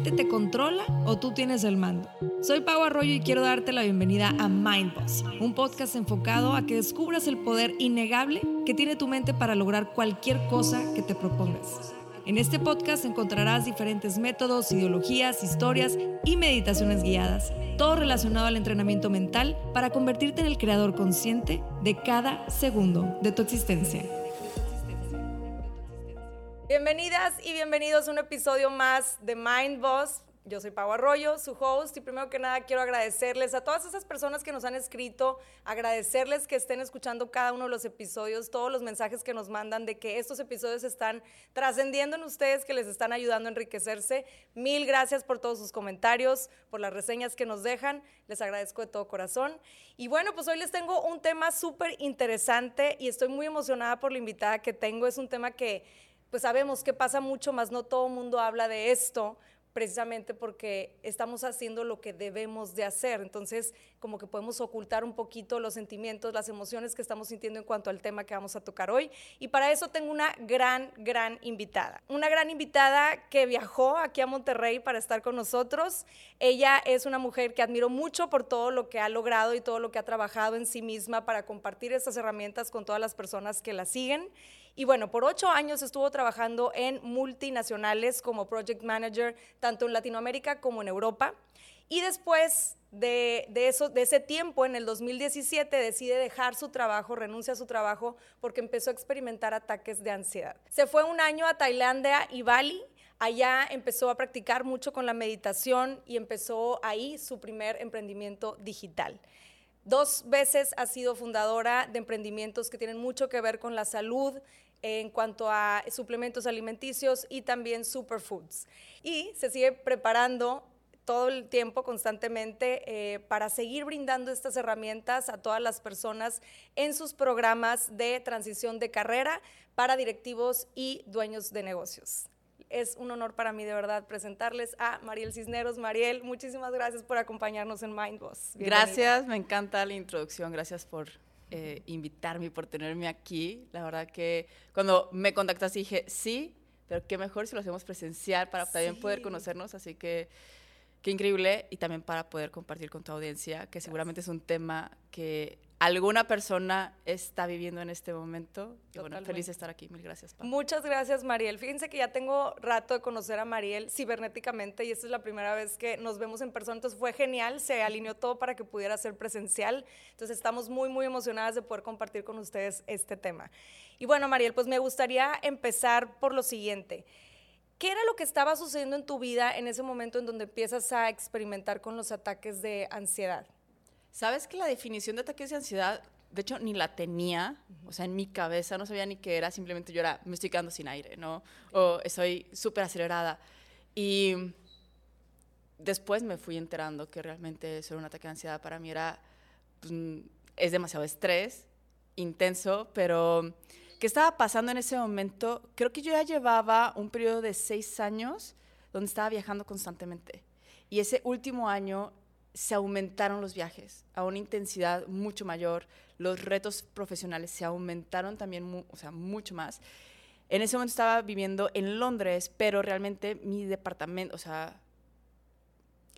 te controla o tú tienes el mando? Soy Pau Arroyo y quiero darte la bienvenida a Mind Boss, un podcast enfocado a que descubras el poder innegable que tiene tu mente para lograr cualquier cosa que te propongas. En este podcast encontrarás diferentes métodos, ideologías, historias y meditaciones guiadas, todo relacionado al entrenamiento mental para convertirte en el creador consciente de cada segundo de tu existencia. Bienvenidas y bienvenidos a un episodio más de Mind Boss. Yo soy Pau Arroyo, su host, y primero que nada quiero agradecerles a todas esas personas que nos han escrito, agradecerles que estén escuchando cada uno de los episodios, todos los mensajes que nos mandan de que estos episodios están trascendiendo en ustedes, que les están ayudando a enriquecerse. Mil gracias por todos sus comentarios, por las reseñas que nos dejan, les agradezco de todo corazón. Y bueno, pues hoy les tengo un tema súper interesante y estoy muy emocionada por la invitada que tengo. Es un tema que pues sabemos que pasa mucho, más no todo el mundo habla de esto, precisamente porque estamos haciendo lo que debemos de hacer. Entonces, como que podemos ocultar un poquito los sentimientos, las emociones que estamos sintiendo en cuanto al tema que vamos a tocar hoy. Y para eso tengo una gran, gran invitada. Una gran invitada que viajó aquí a Monterrey para estar con nosotros. Ella es una mujer que admiro mucho por todo lo que ha logrado y todo lo que ha trabajado en sí misma para compartir estas herramientas con todas las personas que la siguen. Y bueno, por ocho años estuvo trabajando en multinacionales como project manager, tanto en Latinoamérica como en Europa. Y después de, eso, de ese tiempo, en el 2017, decide dejar su trabajo, renuncia a su trabajo porque empezó a experimentar ataques de ansiedad. Se fue un año a Tailandia y Bali. Allá empezó a practicar mucho con la meditación y empezó ahí su primer emprendimiento digital. Dos veces ha sido fundadora de emprendimientos que tienen mucho que ver con la salud en cuanto a suplementos alimenticios y también superfoods. Y se sigue preparando todo el tiempo, constantemente, eh, para seguir brindando estas herramientas a todas las personas en sus programas de transición de carrera para directivos y dueños de negocios es un honor para mí de verdad presentarles a Mariel Cisneros. Mariel, muchísimas gracias por acompañarnos en Mindboss. Gracias, me encanta la introducción, gracias por eh, invitarme y por tenerme aquí. La verdad que cuando me contactaste dije, sí, pero qué mejor si lo hacemos presencial para también poder conocernos, así que qué increíble. Y también para poder compartir con tu audiencia, que seguramente es un tema que alguna persona está viviendo en este momento. Y bueno, feliz de estar aquí. Mil gracias. Muchas gracias, Mariel. Fíjense que ya tengo rato de conocer a Mariel cibernéticamente y esta es la primera vez que nos vemos en persona. Entonces fue genial, se alineó todo para que pudiera ser presencial. Entonces estamos muy, muy emocionadas de poder compartir con ustedes este tema. Y bueno, Mariel, pues me gustaría empezar por lo siguiente. ¿Qué era lo que estaba sucediendo en tu vida en ese momento en donde empiezas a experimentar con los ataques de ansiedad? ¿Sabes que la definición de ataques de ansiedad, de hecho, ni la tenía? O sea, en mi cabeza no sabía ni qué era, simplemente yo era, me estoy quedando sin aire, ¿no? O estoy súper acelerada. Y después me fui enterando que realmente eso era un ataque de ansiedad. Para mí era, pues, es demasiado estrés, intenso, pero ¿qué estaba pasando en ese momento? Creo que yo ya llevaba un periodo de seis años donde estaba viajando constantemente. Y ese último año se aumentaron los viajes a una intensidad mucho mayor, los retos profesionales se aumentaron también, o sea, mucho más. En ese momento estaba viviendo en Londres, pero realmente mi departamento, o sea,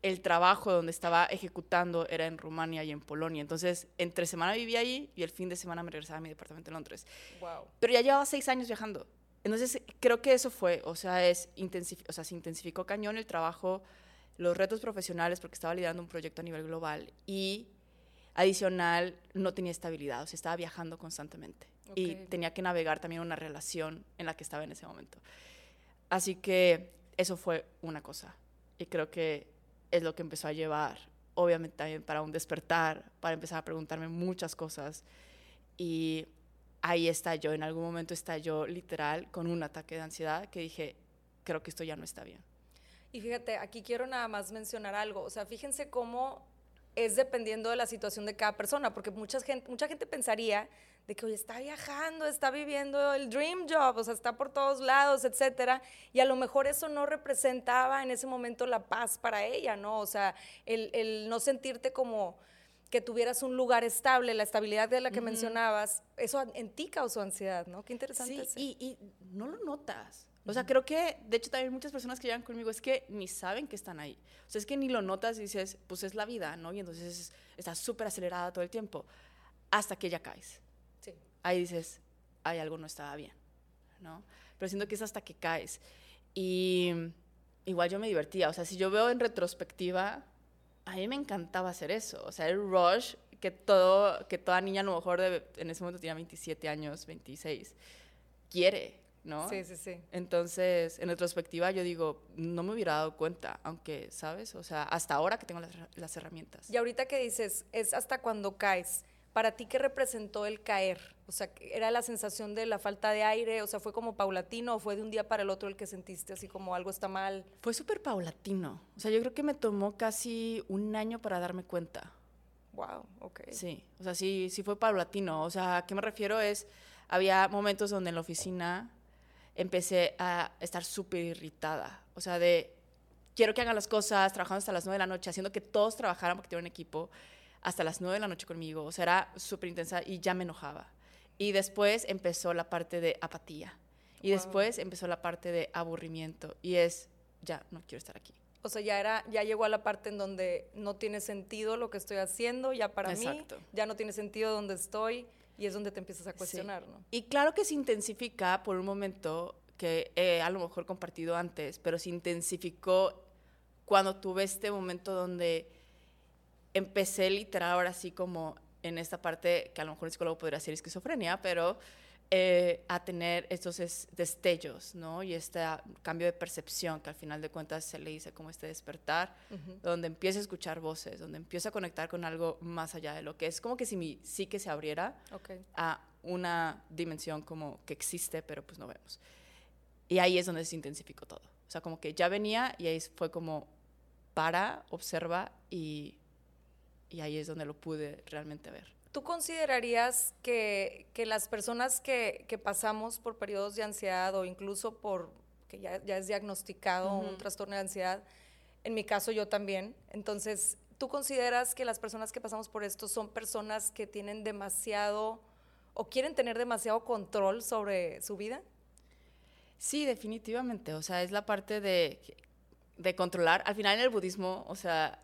el trabajo donde estaba ejecutando era en Rumania y en Polonia. Entonces, entre semana vivía ahí y el fin de semana me regresaba a mi departamento en Londres. Wow. Pero ya llevaba seis años viajando. Entonces, creo que eso fue, o sea, es o sea, se intensificó cañón el trabajo los retos profesionales porque estaba liderando un proyecto a nivel global y adicional no tenía estabilidad, o sea, estaba viajando constantemente y tenía que navegar también una relación en la que estaba en ese momento. Así que eso fue una cosa y creo que es lo que empezó a llevar, obviamente también para un despertar, para empezar a preguntarme muchas cosas y ahí yo, en algún momento yo literal con un ataque de ansiedad que dije, creo que esto ya no está bien. Y fíjate, aquí quiero nada más mencionar algo. O sea, fíjense cómo es dependiendo de la situación de cada persona, porque mucha gente, mucha gente pensaría de que, oye, está viajando, está viviendo el dream job, o sea, está por todos lados, etcétera, y a lo mejor eso no representaba en ese momento la paz para ella, ¿no? O sea, el, no sentirte como que tuvieras un lugar estable, la estabilidad de la que mencionabas, eso en ti causó ansiedad, ¿no? Qué interesante. Sí, y, y no lo notas. O sea, creo que, de hecho, también muchas personas que llegan conmigo es que ni saben que están ahí. O sea, es que ni lo notas y dices, pues es la vida, ¿no? Y entonces estás súper acelerada todo el tiempo. Hasta que ya caes. Sí. Ahí dices, hay algo no estaba bien, ¿no? Pero siento que es hasta que caes. Y igual yo me divertía. O sea, si yo veo en retrospectiva, a mí me encantaba hacer eso. O sea, el rush que, todo, que toda niña a lo mejor de, en ese momento tenía 27 años, 26, quiere, ¿no? Sí, sí, sí. Entonces, en retrospectiva, yo digo, no me hubiera dado cuenta, aunque, ¿sabes? O sea, hasta ahora que tengo las, las herramientas. Y ahorita que dices, es hasta cuando caes. ¿Para ti qué representó el caer? O sea, ¿era la sensación de la falta de aire? O sea, ¿fue como paulatino o fue de un día para el otro el que sentiste así como algo está mal? Fue súper paulatino. O sea, yo creo que me tomó casi un año para darme cuenta. Wow, ok. Sí, o sea, sí, sí fue paulatino. O sea, ¿a qué me refiero? Es, había momentos donde en la oficina empecé a estar súper irritada. O sea, de, quiero que hagan las cosas, trabajando hasta las nueve de la noche, haciendo que todos trabajaran porque tenía un equipo, hasta las nueve de la noche conmigo. O sea, era súper intensa y ya me enojaba. Y después empezó la parte de apatía. Y Wow. después empezó la parte de aburrimiento. Y es, ya, no quiero estar aquí. O sea, ya era, ya llegó a la parte en donde no tiene sentido lo que estoy haciendo, ya para Exacto. mí, ya no tiene sentido donde estoy, y es donde te empiezas a Sí. cuestionar, ¿no? Y claro que se intensifica por un momento que he a lo mejor compartido antes, pero se intensificó cuando tuve este momento donde empecé literal ahora sí como en esta parte que a lo mejor un psicólogo podría decir esquizofrenia, pero eh, a tener estos es- destellos, ¿no? Y este ah, cambio de percepción que al final de cuentas se le dice como este despertar, donde empiezo a escuchar voces, donde empiezo a conectar con algo más allá de lo que es como que si mi psique se abriera Ok. a una dimensión como que existe, pero pues no vemos. Y ahí es donde se intensificó todo. O sea, como que ya venía y ahí fue como para, observa y, y ahí es donde lo pude realmente ver. ¿Tú considerarías que, que las personas que, que pasamos por periodos de ansiedad o incluso por que ya, ya es diagnosticado un trastorno de ansiedad, en mi caso yo también, entonces, ¿tú consideras que las personas que pasamos por esto son personas que tienen demasiado o quieren tener demasiado control sobre su vida? Sí, definitivamente. O sea, es la parte de, de controlar. Al final en el budismo, o sea,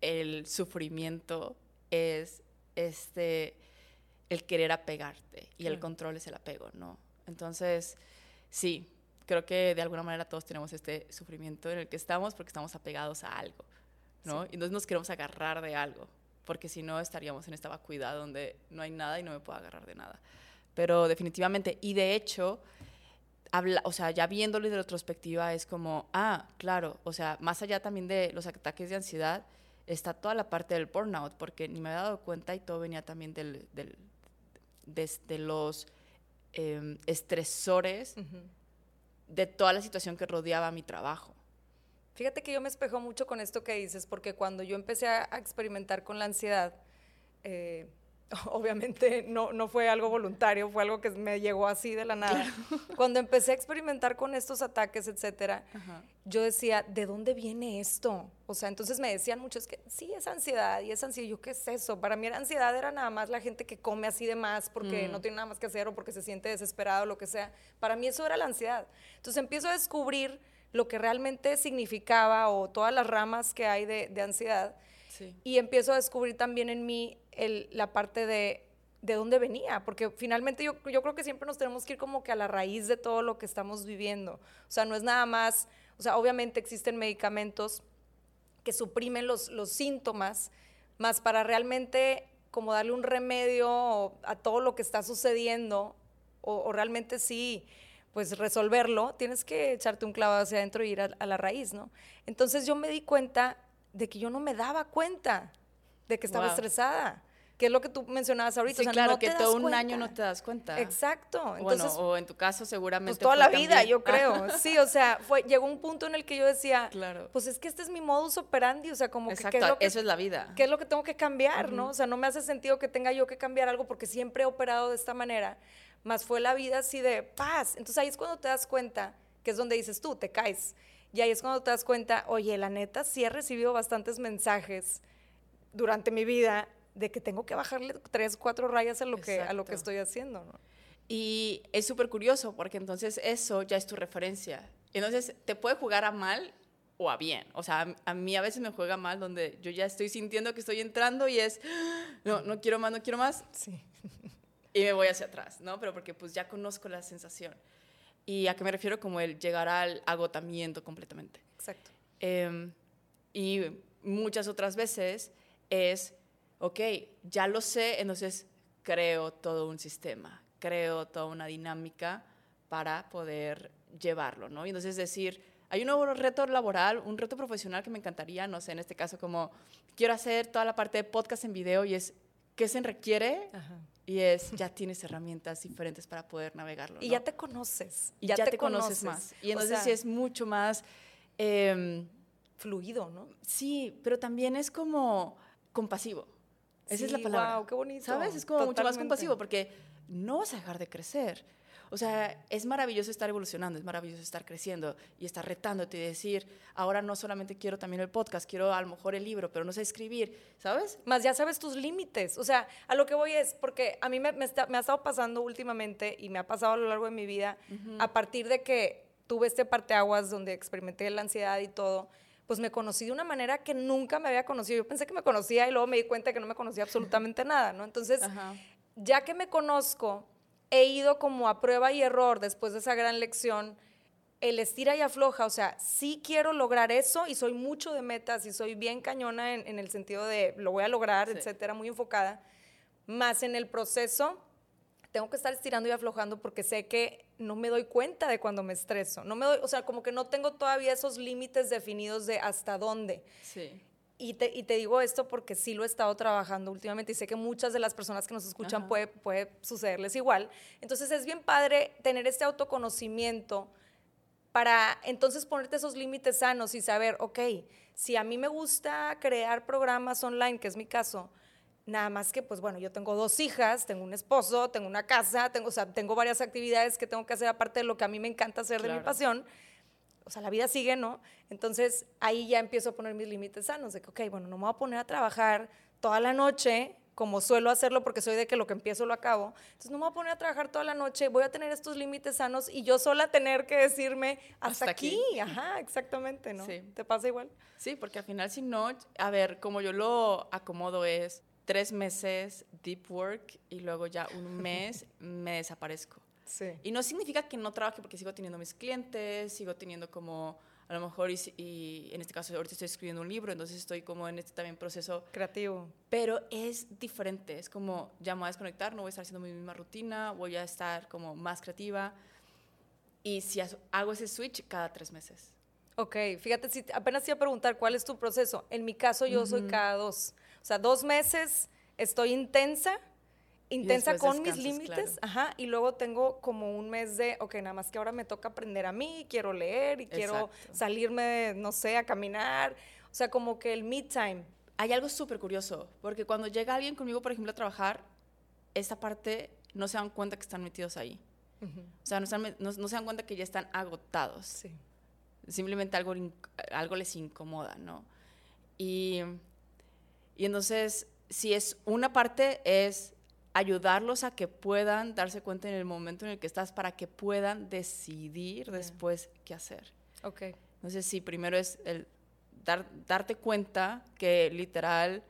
el sufrimiento es este el querer apegarte y el control es el apego, ¿no? Entonces, sí, creo que de alguna manera todos tenemos este sufrimiento en el que estamos porque estamos apegados a algo, ¿no? Y entonces nos queremos agarrar de algo, porque si no estaríamos en esta vacuidad donde no hay nada y no me puedo agarrar de nada. Pero definitivamente, y de hecho, habla, o sea, ya viéndolo de retrospectiva es como, ah, claro, o sea, más allá también de los ataques de ansiedad, está toda la parte del burnout, porque ni me había dado cuenta y todo venía también del, del, desde los em, estresores de toda la situación que rodeaba mi trabajo. Fíjate que yo me espejo mucho con esto que dices, porque cuando yo empecé a, a experimentar con la ansiedad, eh, obviamente no, no fue algo voluntario, fue algo que me llegó así de la nada. Cuando empecé a experimentar con estos ataques, etcétera, yo decía, ¿de dónde viene esto? O sea, entonces me decían muchos que sí, es ansiedad y es ansiedad. Yo, ¿qué es eso? Para mí era ansiedad, era nada más la gente que come así de más porque no tiene nada más que hacer o porque se siente desesperado o lo que sea. Para mí eso era la ansiedad. Entonces empiezo a descubrir lo que realmente significaba o todas las ramas que hay de, de ansiedad Sí. y empiezo a descubrir también en mí el- la parte de de dónde venía, porque finalmente yo, yo creo que siempre nos tenemos que ir como que a la raíz de todo lo que estamos viviendo. O sea, no es nada más, o sea, obviamente existen medicamentos que suprimen los, los síntomas, más para realmente como darle un remedio a todo lo que está sucediendo, o, o realmente sí, pues resolverlo, tienes que echarte un clavo hacia adentro y ir a, a la raíz, ¿no? Entonces yo me di cuenta de que yo no me daba cuenta de que estaba Wow. estresada, que es lo que tú mencionabas ahorita. Sí, o sea, claro, no que todo un cuenta. año no te das cuenta. Exacto. bueno, Entonces, o en tu caso seguramente pues toda fue la vida, también. yo creo. Sí, o sea, fue, llegó un punto en el que yo decía, Claro. pues es que este es mi modus operandi, o sea, como que Exacto, qué es lo que, eso es la vida. qué es lo que tengo que cambiar, ¿no? O sea, no me hace sentido que tenga yo que cambiar algo porque siempre he operado de esta manera, más fue la vida así de paz. Entonces ahí es cuando te das cuenta, que es donde dices tú, te caes. Y ahí es cuando te das cuenta, oye, la neta, sí he recibido bastantes mensajes durante mi vida de que tengo que bajarle tres, cuatro rayas a lo que, a lo que estoy haciendo, ¿no? Y es súper curioso porque entonces eso ya es tu referencia. Entonces te puede jugar a mal o a bien. O sea, a, a, mí a veces me juega mal donde yo ya estoy sintiendo que estoy entrando y es, no, no quiero más, no quiero más. Sí. Y me voy hacia atrás, ¿no? Pero porque pues ya conozco la sensación. ¿Y a qué me refiero? Como el llegar al agotamiento completamente. Exacto. Eh, y muchas otras veces es, ok, ya lo sé, entonces creo todo un sistema, creo toda una dinámica para poder llevarlo, ¿no? Y entonces decir, hay un nuevo reto laboral, un reto profesional que me encantaría, no sé, en este caso como quiero hacer toda la parte de podcast en video y es, ¿qué se requiere? Ajá. Y es, ya tienes herramientas diferentes para poder navegarlo. ¿no? Y ya te conoces. Y ya, ya te, te conoces. más. Y entonces o sea, sí es mucho más... Eh, fluido, ¿no? Sí, pero también es como compasivo. Esa sí, es la palabra. Wow, qué bonito. ¿Sabes? Es como Totalmente. mucho más compasivo porque no vas a dejar de crecer. O sea, es maravilloso estar evolucionando, es maravilloso estar creciendo y estar retándote y decir, ahora no solamente quiero también el podcast, quiero a lo mejor el libro, pero no sé escribir, ¿sabes? Más ya sabes tus límites. O sea, a lo que voy es, porque a mí me, me, está, me, ha estado pasando últimamente y me ha pasado a lo largo de mi vida, uh -huh. a partir de que tuve este parteaguas donde experimenté la ansiedad y todo, pues me conocí de una manera que nunca me había conocido. Yo pensé que me conocía y luego me di cuenta que no me conocía absolutamente nada, ¿no? Entonces, Ajá. ya que me conozco, he ido como a prueba y error después de esa gran lección, el estira y afloja, o sea, sí quiero lograr eso y soy mucho de metas y soy bien cañona en, en el sentido de lo voy a lograr, sí. etcétera, muy enfocada, más en el proceso tengo que estar estirando y aflojando porque sé que no me doy cuenta de cuando me estreso. No me doy, o sea, como que no tengo todavía esos límites definidos de hasta dónde. Sí. Y te, y te, digo esto porque sí lo he estado trabajando últimamente y sé que muchas de las personas que nos escuchan puede, puede sucederles igual. Entonces es bien padre tener este autoconocimiento para entonces ponerte esos límites sanos y saber, ok, si a mí me gusta crear programas online, que es mi caso, Nada más que, pues bueno, yo tengo dos hijas, tengo un esposo, tengo una casa, tengo, o sea, tengo varias actividades que tengo que hacer aparte de lo que a mí me encanta hacer claro. de mi pasión. O sea, la vida sigue, ¿no? Entonces ahí ya empiezo a poner mis límites sanos, de que, ok, bueno, no me voy a poner a trabajar toda la noche como suelo hacerlo porque soy de que lo que empiezo lo acabo. Entonces no me voy a poner a trabajar toda la noche, voy a tener estos límites sanos y yo sola tener que decirme hasta, hasta aquí. aquí. Ajá, exactamente, ¿no? Sí. ¿Te pasa igual? Sí, porque al final si no, a ver, como yo lo acomodo es, tres meses deep work y luego ya un mes me desaparezco. Sí. Y no significa que no trabaje porque sigo teniendo mis clientes, sigo teniendo como, a lo mejor, y, y, en este caso ahorita estoy escribiendo un libro, entonces estoy como en este también proceso creativo. Pero es diferente, es como ya me voy a desconectar, no voy a estar haciendo mi misma rutina, voy a estar como más creativa. Y si hago ese switch cada tres meses. Ok, fíjate, si apenas te iba a preguntar cuál es tu proceso. En mi caso, yo uh -huh. soy cada dos. O sea, dos meses estoy intensa, intensa con mis límites, claro. ajá, y luego tengo como un mes de, ok, nada más que ahora me toca aprender a mí, quiero leer y quiero Exacto. salirme, no sé, a caminar. O sea, como que el me time. Hay algo súper curioso, porque cuando llega alguien conmigo, por ejemplo, a trabajar, esta parte no se dan cuenta que están metidos ahí. Uh -huh. O sea, no, están, no, no, se dan cuenta que ya están agotados. Sí. Simplemente algo, algo les incomoda, ¿no? Y y entonces, si es una parte, es ayudarlos a que puedan darse cuenta en el momento en el que estás para que puedan decidir yeah. después qué hacer. Ok. Entonces, sí, primero es el dar, darte cuenta que literal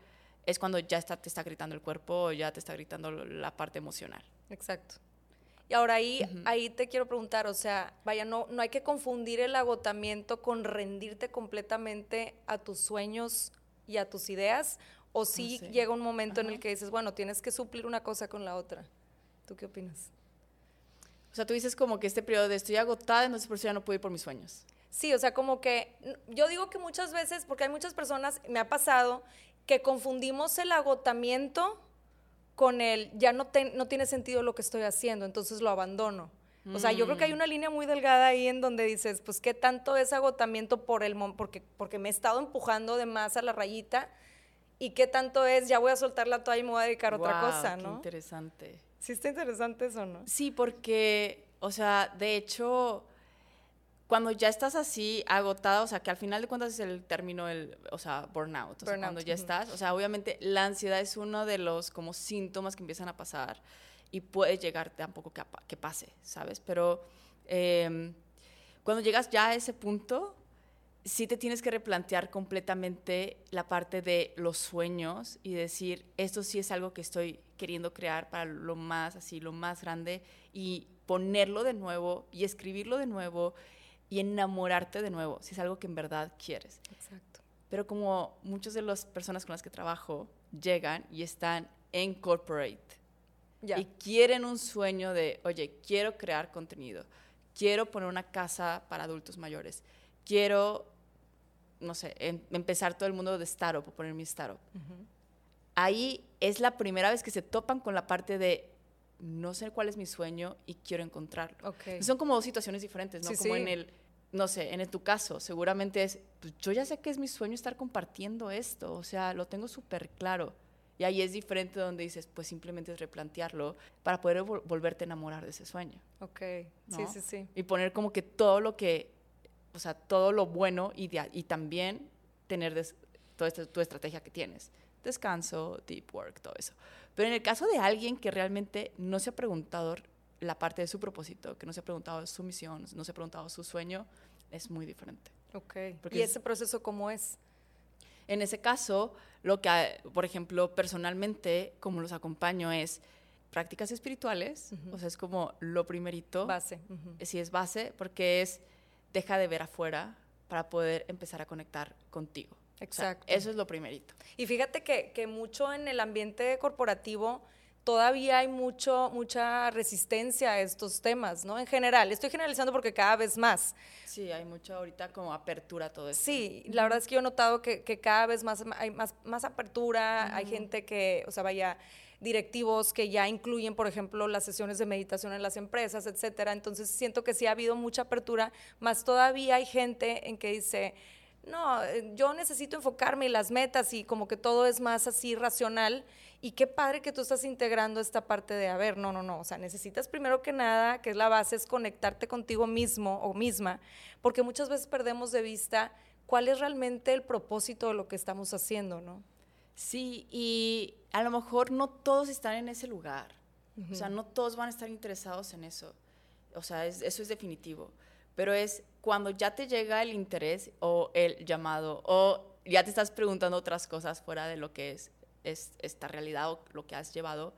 es cuando ya está, te está gritando el cuerpo o ya te está gritando la parte emocional. Exacto. Y ahora ahí, uh -huh. ahí te quiero preguntar, o sea, vaya, no, no hay que confundir el agotamiento con rendirte completamente a tus sueños y a tus ideas, o sí, no sé. llega un momento Ajá. en el que dices, bueno, tienes que suplir una cosa con la otra. ¿Tú qué opinas? O sea, tú dices como que este periodo de estoy agotada, entonces por eso ya no puedo ir por mis sueños. Sí, o sea, como que yo digo que muchas veces, porque hay muchas personas, me ha pasado, que confundimos el agotamiento con el ya no, te, no tiene sentido lo que estoy haciendo, entonces lo abandono. O sea, yo creo que hay Mm. una línea muy delgada ahí en donde dices, pues, ¿qué tanto es agotamiento por el porque, porque me he estado empujando de más a la rayita? ¿Y qué tanto es, ya voy a soltar la toalla y me voy a dedicar a otra Guau, cosa, qué no? interesante. Sí está interesante eso, ¿no? Sí, porque, o sea, de hecho, cuando ya estás así agotada, o sea, que al final de cuentas es el término, el, o sea, burnout, o sea, Burnout, cuando ya estás, o sea, obviamente la ansiedad es uno de los como síntomas que empiezan a pasar y puede llegar tampoco que, que pase, ¿sabes? Pero em, cuando llegas ya a ese punto, sí te tienes que replantear completamente la parte de los sueños y decir, esto sí es algo que estoy queriendo crear para lo más, así, lo más grande y ponerlo de nuevo y escribirlo de nuevo y enamorarte de nuevo, si es algo que en verdad quieres. Exacto. Pero como muchas de las personas con las que trabajo llegan y están en corporate y quieren un sueño de, oye, quiero crear contenido, quiero poner una casa para adultos mayores, quiero, no sé, em, empezar todo el mundo de startup o poner mi startup. Ahí es la primera vez que se topan con la parte de no sé cuál es mi sueño y quiero encontrarlo. Son como dos situaciones diferentes, ¿no? como en el, no sé, en tu caso, seguramente es, pues yo ya sé que es mi sueño estar compartiendo esto, o sea, lo tengo súper claro y ahí es diferente donde dices, pues simplemente es replantearlo para poder volverte a enamorar de ese sueño. Ok, sí, sí, sí. Y poner como que todo lo que, o sea, todo lo bueno y, y también tener toda esta, tu estrategia que tienes. Descanso, deep work, todo eso. Pero en el caso de alguien que realmente no se ha preguntado la parte de su propósito, que no se ha preguntado su misión, no se ha preguntado su sueño, es muy diferente. Ok. ¿Y ese proceso cómo es? En ese caso, lo que, por ejemplo, personalmente, como los acompaño es prácticas espirituales, o sea, es como lo primerito. Base. Sí, es base, porque es deja de ver afuera para poder empezar a conectar contigo. Exacto. eso es lo primerito. Y fíjate que, que mucho en el ambiente corporativo todavía hay mucho, mucha resistencia a estos temas, ¿no? En general, estoy generalizando porque cada vez más. Sí, hay mucha ahorita como apertura a todo esto. Sí, la verdad es que yo he notado que, cada vez más hay más, más apertura, hay gente que, o sea, vaya directivos que ya incluyen, por ejemplo, las sesiones de meditación en las empresas, etcétera. Entonces siento que sí ha habido mucha apertura, más todavía hay gente en que dice, no, eh, yo necesito enfocarme en las metas y como que todo es más así racional. Y qué padre que tú estás integrando esta parte de, a ver, no, no, no, o sea, necesitas primero que nada, que es la base, es conectarte contigo mismo o misma, porque muchas veces perdemos de vista cuál es realmente el propósito de lo que estamos haciendo, ¿no? Sí, y a lo mejor no todos están en ese lugar, o sea, no todos van a estar interesados en eso, o sea, eso es definitivo, pero es cuando ya te llega el interés o el llamado o ya te estás preguntando otras cosas fuera de lo que es, es esta realidad o lo que has llevado,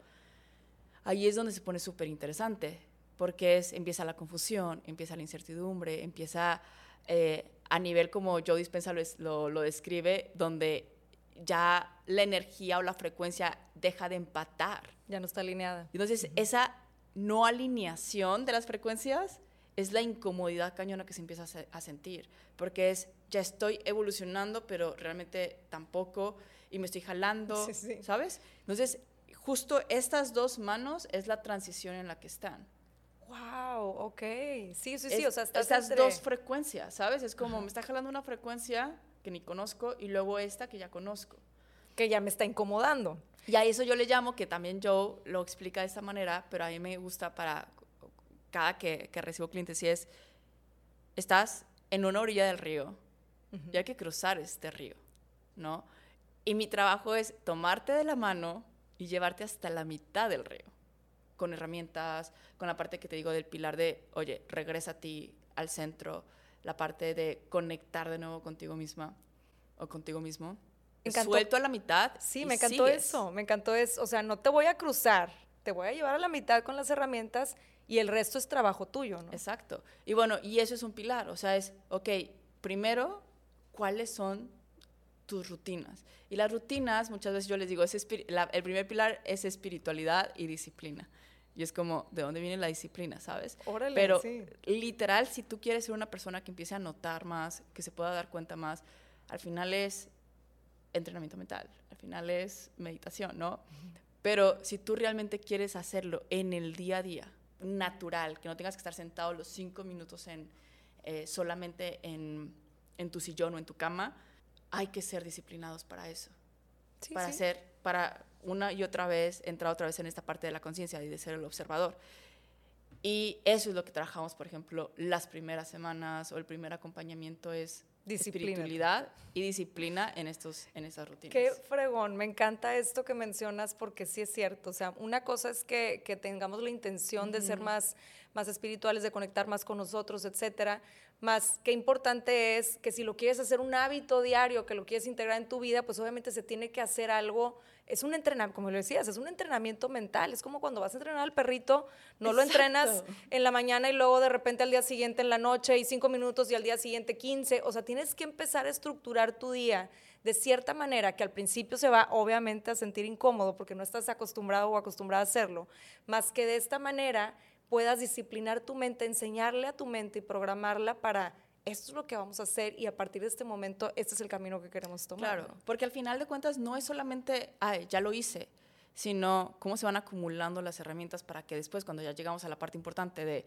ahí es donde se pone súper interesante, porque es, empieza la confusión, empieza la incertidumbre, empieza eh, a nivel como Joe Dispensa lo, lo, describe, donde ya la energía o la frecuencia deja de empatar. Ya no está alineada. Entonces, esa no alineación de las frecuencias es la incomodidad cañona que se empieza a, sentir, porque es, ya estoy evolucionando, pero realmente tampoco, y me estoy jalando, ¿sabes? Entonces, justo estas dos manos es la transición en la que están. Wow, ok. Sí, sí, sí. o sea, estas dos frecuencias, ¿sabes? Es como me está jalando una frecuencia que ni conozco y luego esta que ya conozco. Que ya me está incomodando. Y a eso yo le llamo, que también Joe lo explica de esta manera, pero a mí me gusta para cada que, que recibo clientes y es, estás en una orilla del río y hay que cruzar este río, ¿no? Y mi trabajo es tomarte de la mano y llevarte hasta la mitad del río, con herramientas, con la parte que te digo del pilar de, oye, regresa a ti, al centro, la parte de conectar de nuevo contigo misma o contigo mismo. Suelto a la mitad. Sí, me encantó eso, me encantó eso. O sea, no te voy a cruzar, te voy a llevar a la mitad con las herramientas y el resto es trabajo tuyo, ¿no? Exacto. Y bueno, y eso es un pilar, o sea, es, ok, primero, ¿cuáles son tus rutinas? Y las rutinas, muchas veces yo les digo, es el primer pilar es espiritualidad y disciplina. Y es como, ¿de dónde viene la disciplina, sabes? Órale, Pero literal, si tú quieres ser una persona que empiece a notar más, que se pueda dar cuenta más, al final es entrenamiento mental, al final es meditación, ¿no? Pero si tú realmente quieres hacerlo en el día a día, natural, que no tengas que estar sentado los cinco minutos en, eh, solamente en, en, tu sillón o en tu cama, hay que ser disciplinados para eso. para hacer, para una y otra vez entrar otra vez en esta parte de la conciencia y de ser el observador. Y eso es lo que trabajamos, por ejemplo, las primeras semanas o el primer acompañamiento es, espiritualidad y disciplina en, estos, en estas rutinas. Qué fregón, me encanta esto que mencionas porque sí es cierto. O sea, una cosa es que, que tengamos la intención de ser más, más espirituales, de conectar más con nosotros, etcétera. Más qué importante es que si lo quieres hacer un hábito diario, que lo quieres integrar en tu vida, pues obviamente se tiene que hacer algo. Es un entrenamiento, como lo decías, es un entrenamiento mental. Es como cuando vas a entrenar al perrito, no lo entrenas en la mañana y luego de repente al día siguiente en la noche y cinco minutos y al día siguiente 15. O sea, tienes que empezar a estructurar tu día de cierta manera que al principio se va obviamente a sentir incómodo porque no estás acostumbrado o acostumbrada a hacerlo, más que de esta manera puedas disciplinar tu mente, enseñarle a tu mente y programarla para esto es lo que vamos a hacer y a partir de este momento este es el camino que queremos tomar. Claro, porque al final de cuentas no es solamente, ay, ya lo hice, sino cómo se van acumulando las herramientas para que después cuando ya llegamos a la parte importante de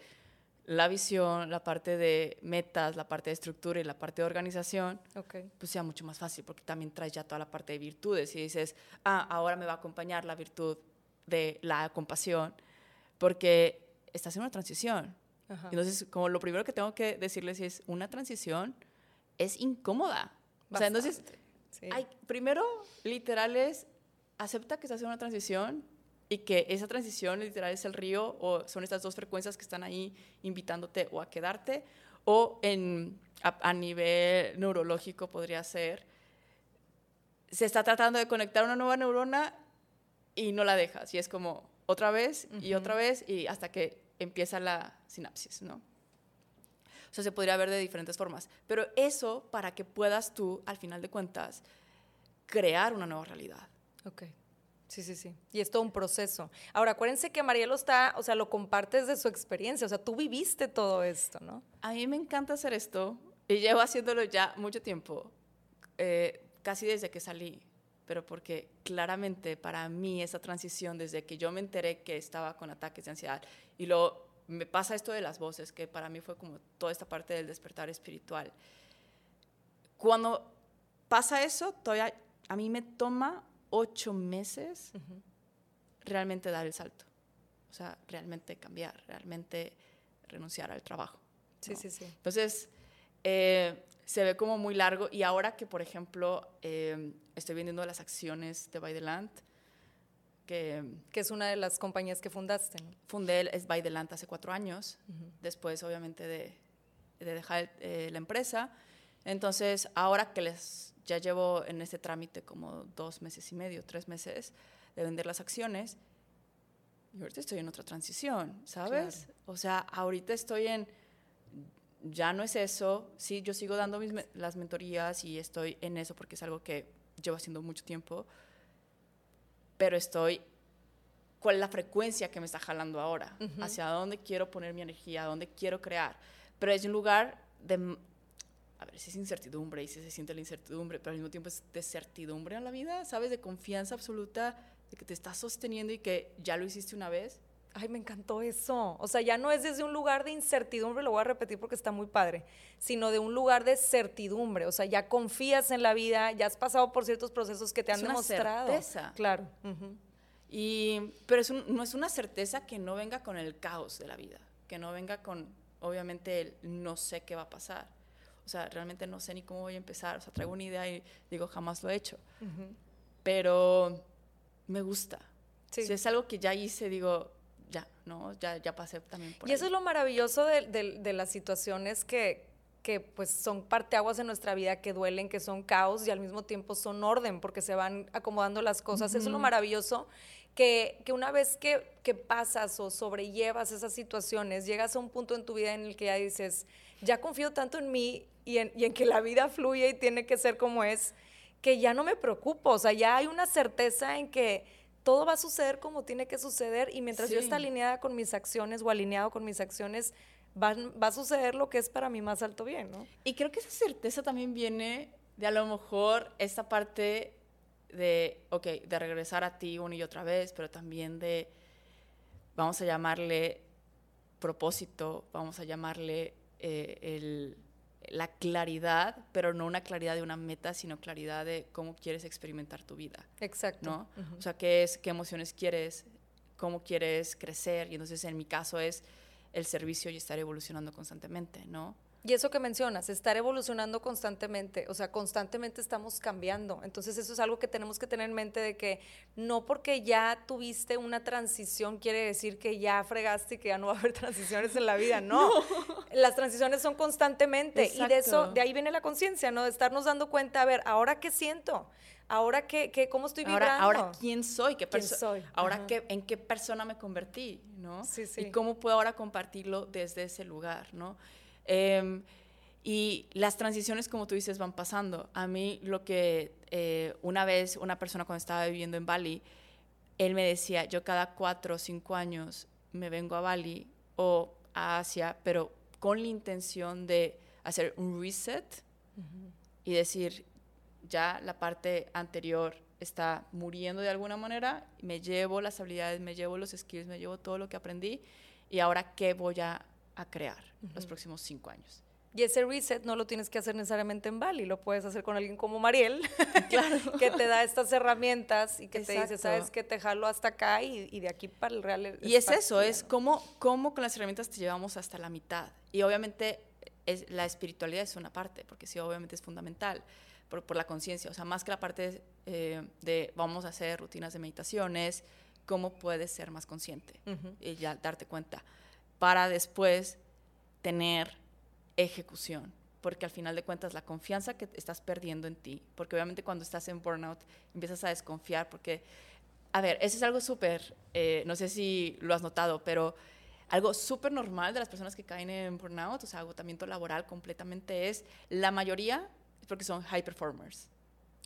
la visión, la parte de metas, la parte de estructura y la parte de organización, pues sea mucho más fácil porque también traes ya toda la parte de virtudes y dices, ah, ahora me va a acompañar la virtud de la compasión, porque estás en una transición. Entonces, como lo primero que tengo que decirles es, una transición es incómoda. O sea, entonces, hay, primero, literal es, acepta que estás en una transición y que esa transición literal es el río o son estas dos frecuencias que están ahí invitándote o a quedarte o en, a, nivel neurológico podría ser, se está tratando de conectar una nueva neurona y no la dejas y es como otra vez y otra vez y hasta que empieza la sinapsis, ¿no? O sea, se podría ver de diferentes formas. Pero eso para que puedas tú, al final de cuentas, crear una nueva realidad. Ok. Sí, sí, sí. Y es todo un proceso. Ahora, acuérdense que Marielo está, o sea, lo compartes de su experiencia, o sea, tú viviste todo esto, ¿no? A mí me encanta hacer esto y llevo haciéndolo ya mucho tiempo, eh, casi desde que salí, pero porque claramente para mí esa transición, desde que yo me enteré que estaba con ataques de ansiedad y luego me pasa esto de las voces, que para mí fue como toda esta parte del despertar espiritual. Cuando pasa eso, todavía a mí me toma ocho meses realmente dar el salto. O sea, realmente cambiar, realmente renunciar al trabajo. Sí, sí, sí. Entonces, eh, se ve como muy largo y ahora que, por ejemplo, eh, estoy vendiendo las acciones de By the Land, que, que es una de las compañías que fundaste. Fundé es By the Land hace cuatro años, después obviamente de, de dejar eh, la empresa. Entonces, ahora que les ya llevo en este trámite como dos meses y medio, tres meses de vender las acciones, y ahorita estoy en otra transición, ¿sabes? O sea, ahorita estoy en, ya no es eso, sí, yo sigo dando mis, las mentorías y estoy en eso porque es algo que llevo haciendo mucho tiempo, pero estoy, ¿cuál es la frecuencia que me está jalando ahora? ¿Hacia dónde quiero poner mi energía? ¿A dónde quiero crear? Pero es un lugar de a ver, si es incertidumbre y si se siente la incertidumbre, pero al mismo tiempo es de certidumbre en la vida, ¿sabes? De confianza absoluta, de que te estás sosteniendo y que ya lo hiciste una vez. Ay, me encantó eso. O sea, ya no es desde un lugar de incertidumbre, lo voy a repetir porque está muy padre, sino de un lugar de certidumbre. O sea, ya confías en la vida, ya has pasado por ciertos procesos que te han demostrado. Certeza. Claro. y, pero es no es una certeza que no venga con el caos de la vida, que no venga con, obviamente, el no sé qué va a pasar o sea, realmente no sé ni cómo voy a empezar. O sea, traigo una idea y digo, jamás lo he hecho. Pero me gusta. Si es algo que ya hice, digo, ya, ¿no? Ya, ya pasé también por Y eso es lo maravilloso de, de, las situaciones que, que pues son parteaguas en nuestra vida, que duelen, que son caos y al mismo tiempo son orden, porque se van acomodando las cosas. Eso es lo maravilloso que, que, una vez que, que, pasas o sobrellevas esas situaciones, llegas a un punto en tu vida en el que ya dices, ya confío tanto en mí y en, que la vida fluye y tiene que ser como es, que ya no me preocupo, o sea, ya hay una certeza en que todo va a suceder como tiene que suceder y mientras yo esté alineada con mis acciones o alineado con mis acciones, va, va, a suceder lo que es para mí más alto bien, ¿no? Y creo que esa certeza también viene de a lo mejor esta parte de, ok, de regresar a ti una y otra vez, pero también de, vamos a llamarle propósito, vamos a llamarle eh, el la claridad, pero no una claridad de una meta, sino claridad de cómo quieres experimentar tu vida. Exacto. ¿no? O sea, qué es, qué emociones quieres, cómo quieres crecer. Y entonces en mi caso es el servicio y estar evolucionando constantemente, ¿no? Y eso que mencionas, estar evolucionando constantemente, o sea, constantemente estamos cambiando. Entonces eso es algo que tenemos que tener en mente de que no porque ya tuviste una transición quiere decir que ya fregaste y que ya no va a haber transiciones en la vida, no. Las transiciones son constantemente y de eso, de ahí viene la conciencia, ¿no? De estarnos dando cuenta, a ver, ahora qué siento, ahora qué, qué cómo estoy viviendo. Ahora, quién soy, qué, ¿Quién soy? Ahora qué, en qué persona me convertí, ¿no? Sí, sí. Y cómo puedo ahora compartirlo desde ese lugar, ¿no? Em, y las transiciones, como tú dices, van pasando. A mí lo que eh, una vez una persona cuando estaba viviendo en Bali, él me decía, yo cada cuatro o cinco años me vengo a Bali o a Asia, pero con la intención de hacer un reset y decir, ya la parte anterior está muriendo de alguna manera, me llevo las habilidades, me llevo los skills, me llevo todo lo que aprendí y ahora qué voy a a crear los próximos cinco años. Y ese reset no lo tienes que hacer necesariamente en Bali, lo puedes hacer con alguien como Mariel, claro. que te da estas herramientas y que te dice, sabes que te jalo hasta acá y, de aquí para el real. Y es eso, es cómo, cómo con las herramientas te llevamos hasta la mitad. Y obviamente es, la espiritualidad es una parte, porque sí, obviamente es fundamental por, por la conciencia, o sea, más que la parte eh, de vamos a hacer rutinas de meditaciones, cómo puedes ser más consciente y ya darte cuenta para después tener ejecución, porque al final de cuentas la confianza que estás perdiendo en ti, porque obviamente cuando estás en burnout empiezas a desconfiar, porque, a ver, eso es algo súper, eh, no sé si lo has notado, pero algo súper normal de las personas que caen en burnout, o sea, agotamiento laboral completamente es, la mayoría es porque son high performers.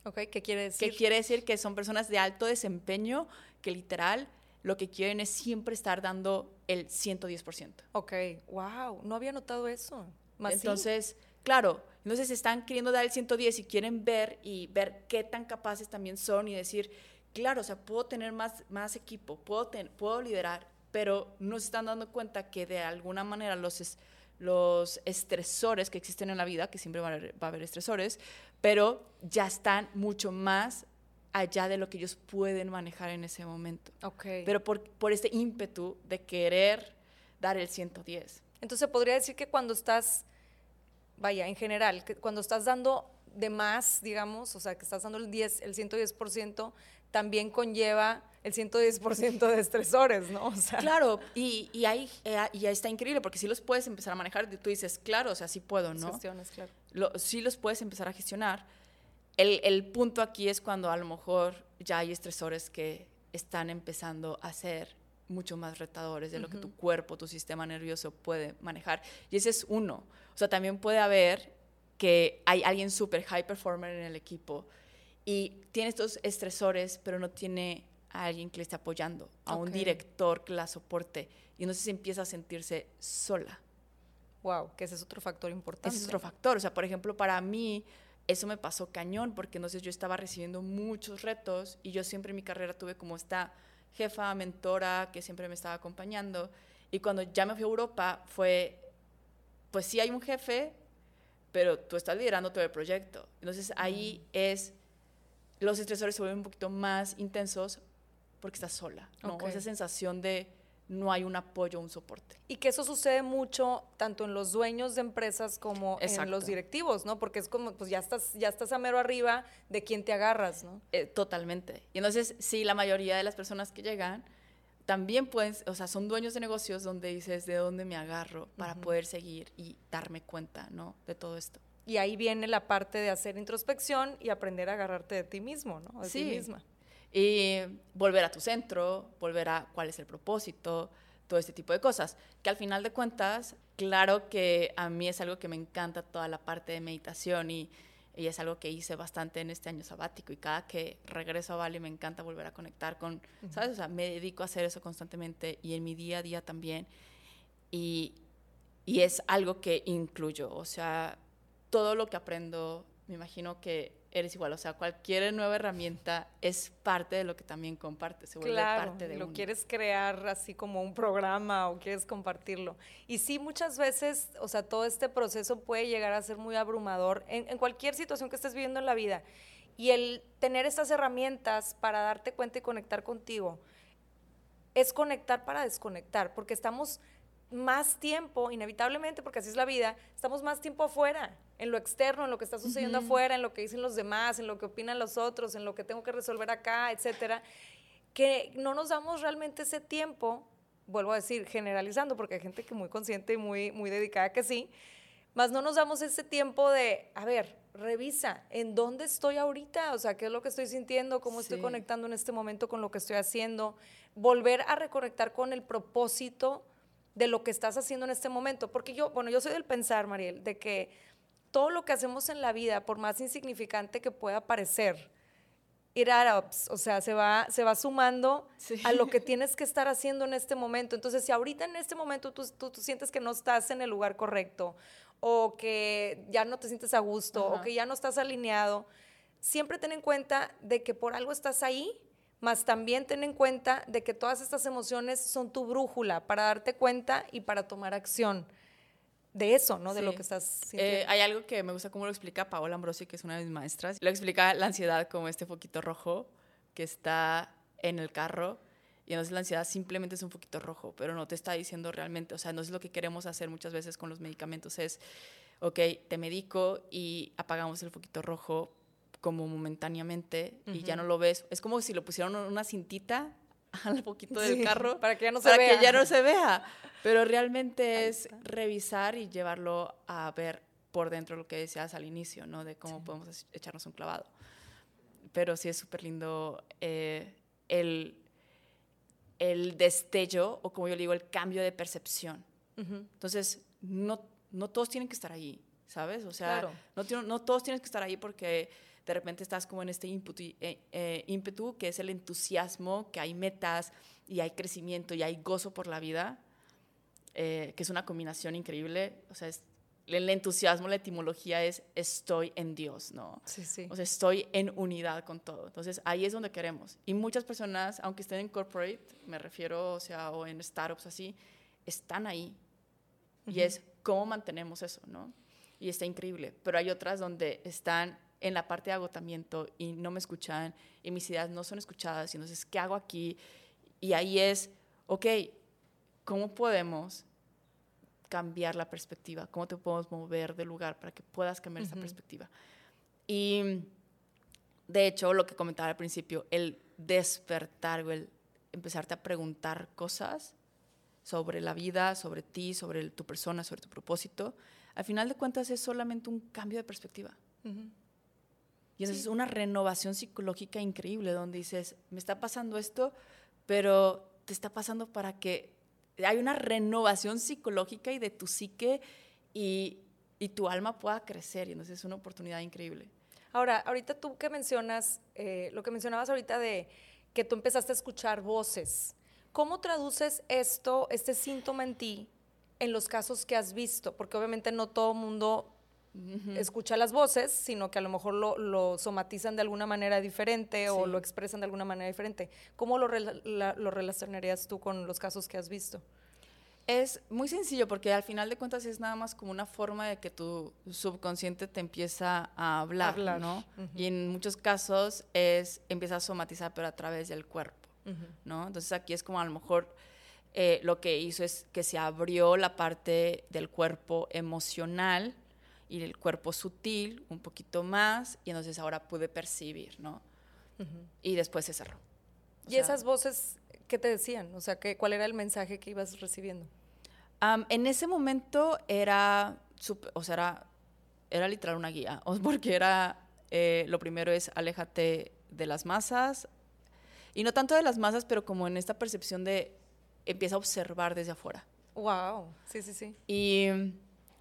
Ok, ¿qué quiere decir? ¿Qué quiere decir? Que son personas de alto desempeño que literal lo que quieren es siempre estar dando el 110%. Ok, wow, no había notado eso. entonces, claro, entonces están queriendo dar el 110 y quieren ver y ver qué tan capaces también son y decir, claro, o sea, puedo tener más, más equipo, puedo, puedo liderar, pero no se están dando cuenta que de alguna manera los, los estresores que existen en la vida, que siempre va a haber estresores, pero ya están mucho más allá de lo que ellos pueden manejar en ese momento. Okay. Pero por, por este ímpetu de querer dar el 110. Entonces, podría decir que cuando estás, vaya, en general, que cuando estás dando de más, digamos, o sea, que estás dando el 10, el 110%, también conlleva el 110% de estresores, ¿no? O sea. Claro, y, y, ahí, eh, y ahí está increíble, porque si los puedes empezar a manejar, tú dices, claro, o sea, sí puedo, ¿no? Gestiones, claro. sí los puedes empezar a gestionar, el, el, punto aquí es cuando a lo mejor ya hay estresores que están empezando a ser mucho más retadores de lo que tu cuerpo, tu sistema nervioso puede manejar. Y ese es uno. O sea, también puede haber que hay alguien súper high performer en el equipo y tiene estos estresores, pero no tiene a alguien que le esté apoyando, a un director que la soporte. Y entonces empieza a sentirse sola. Wow, que ese es otro factor importante. Ese es otro factor. O sea, por ejemplo, para mí, eso me pasó cañón, porque entonces yo estaba recibiendo muchos retos y yo siempre en mi carrera tuve como esta jefa, mentora que siempre me estaba acompañando. Y cuando ya me fui a Europa fue, pues sí hay un jefe, pero tú estás liderando todo el proyecto. Entonces ahí mm. es, los estresores se vuelven un poquito más intensos porque estás sola, ¿no? Esa sensación de no hay un apoyo, un soporte. Y que eso sucede mucho tanto en los dueños de empresas como en los directivos, ¿no? Porque es como, pues ya estás, ya estás a mero arriba de quién te agarras, ¿no? Eh, totalmente. Y entonces, sí, la mayoría de las personas que llegan también pueden, o sea, son dueños de negocios donde dices, ¿de dónde me agarro para poder seguir y darme cuenta, ¿no? De todo esto. Y ahí viene la parte de hacer introspección y aprender a agarrarte de ti mismo, ¿no? De sí. ti misma. Y volver a tu centro, volver a cuál es el propósito, todo este tipo de cosas. Que al final de cuentas, claro que a mí es algo que me encanta toda la parte de meditación y, y es algo que hice bastante en este año sabático y cada que regreso a Bali me encanta volver a conectar con, ¿sabes? O sea, me dedico a hacer eso constantemente y en mi día a día también. Y, y es algo que incluyo, o sea, todo lo que aprendo, me imagino que eres igual. O sea, cualquier nueva herramienta es parte de lo que también compartes, se vuelve parte de lo quieres crear así como un programa o quieres compartirlo. Y sí, muchas veces, o sea, todo este proceso puede llegar a ser muy abrumador en, en cualquier situación que estés viviendo en la vida. Y el tener estas herramientas para darte cuenta y conectar contigo es conectar para desconectar, porque estamos más tiempo, inevitablemente, porque así es la vida, estamos más tiempo afuera, en lo externo, en lo que está sucediendo afuera, en lo que dicen los demás, en lo que opinan los otros, en lo que tengo que resolver acá, etcétera, que no nos damos realmente ese tiempo, vuelvo a decir, generalizando, porque hay gente que muy consciente y muy, muy dedicada que sí, más no nos damos ese tiempo de, a ver, revisa, ¿en dónde estoy ahorita? O sea, ¿qué es lo que estoy sintiendo? ¿Cómo estoy conectando en este momento con lo que estoy haciendo? Volver a reconectar con el propósito de lo que estás haciendo en este momento. Porque yo, bueno, yo soy del pensar, Mariel, de que todo lo que hacemos en la vida, por más insignificante que pueda parecer, it adds o sea, se va, se va sumando a lo que tienes que estar haciendo en este momento. Entonces, si ahorita en este momento tú, tú, sientes que no estás en el lugar correcto, o que ya no te sientes a gusto, o que ya no estás alineado, siempre ten en cuenta de que por algo estás ahí más también ten en cuenta de que todas estas emociones son tu brújula para darte cuenta y para tomar acción de eso, ¿no? De lo que estás sintiendo. Eh, hay algo que me gusta cómo lo explica Paola Ambrosi, que es una de mis maestras. Lo explica la ansiedad como este foquito rojo que está en el carro. Y entonces la ansiedad simplemente es un foquito rojo, pero no te está diciendo realmente, o sea, no es lo que queremos hacer muchas veces con los medicamentos, es, ok, te medico y apagamos el foquito rojo, como momentáneamente y ya no lo ves. Es como si lo pusieran una cintita al poquito del carro para que ya no se vea. que ya no se vea. Pero realmente es revisar y llevarlo a ver por dentro lo que decías al inicio, ¿no? De cómo podemos echarnos un clavado. Pero sí es súper lindo eh, el, el destello, o como yo digo, el cambio de percepción. Entonces, no, no todos tienen que estar ahí, ¿sabes? O sea, no, no todos tienen que estar ahí porque de repente estás como en este eh, eh, ímpetu, que es el entusiasmo, que hay metas y hay crecimiento y hay gozo por la vida, eh, que es una combinación increíble. O sea, el entusiasmo, la etimología es estoy en Dios, ¿no? Sí, sí. O sea, estoy en unidad con todo. Entonces, ahí es donde queremos. Y muchas personas, aunque estén en corporate, me refiero, o sea, o en startups así, están ahí. Y es cómo mantenemos eso, ¿no? Y está increíble. Pero hay otras donde están en la parte de agotamiento y no me escuchan y mis ideas no son escuchadas. Y entonces, ¿qué hago aquí? Y ahí es, ok, ¿cómo podemos cambiar la perspectiva? ¿Cómo te podemos mover de lugar para que puedas cambiar esa perspectiva? Y de hecho, lo que comentaba al principio, el despertar o el empezarte a preguntar cosas sobre la vida, sobre ti, sobre tu persona, sobre tu propósito, al final de cuentas es solamente un cambio de perspectiva. Y entonces es una renovación psicológica increíble donde dices, me está pasando esto, pero te está pasando para que hay una renovación psicológica y de tu psique y, y tu alma pueda crecer. Y entonces es una oportunidad increíble. Ahora, ahorita tú que mencionas, eh, lo que mencionabas ahorita de que tú empezaste a escuchar voces, ¿cómo traduces esto, este síntoma en ti, en los casos que has visto? Porque obviamente no todo escucha las voces, sino que a lo mejor lo, somatizan de alguna manera diferente o lo expresan de alguna manera diferente. ¿Cómo lo, lo relacionarías tú con los casos que has visto? Es muy sencillo porque al final de cuentas es nada más como una forma de que tu subconsciente te empieza a hablar, ¿no? Y en muchos casos es empieza a somatizar pero a través del cuerpo, ¿no? Entonces aquí es como a lo mejor eh, lo que hizo es que se abrió la parte del cuerpo emocional y el cuerpo sutil un poquito más y entonces ahora pude percibir, ¿no? Y después se cerró. ¿Y esas voces qué te decían? O sea, ¿qué, ¿cuál era el mensaje que ibas recibiendo? en ese momento era, o sea, era, era literal una guía, porque era, eh, lo primero es aléjate de las masas, y no tanto de las masas, pero como en esta percepción de empieza a observar desde afuera. Wow, sí, sí, sí. Y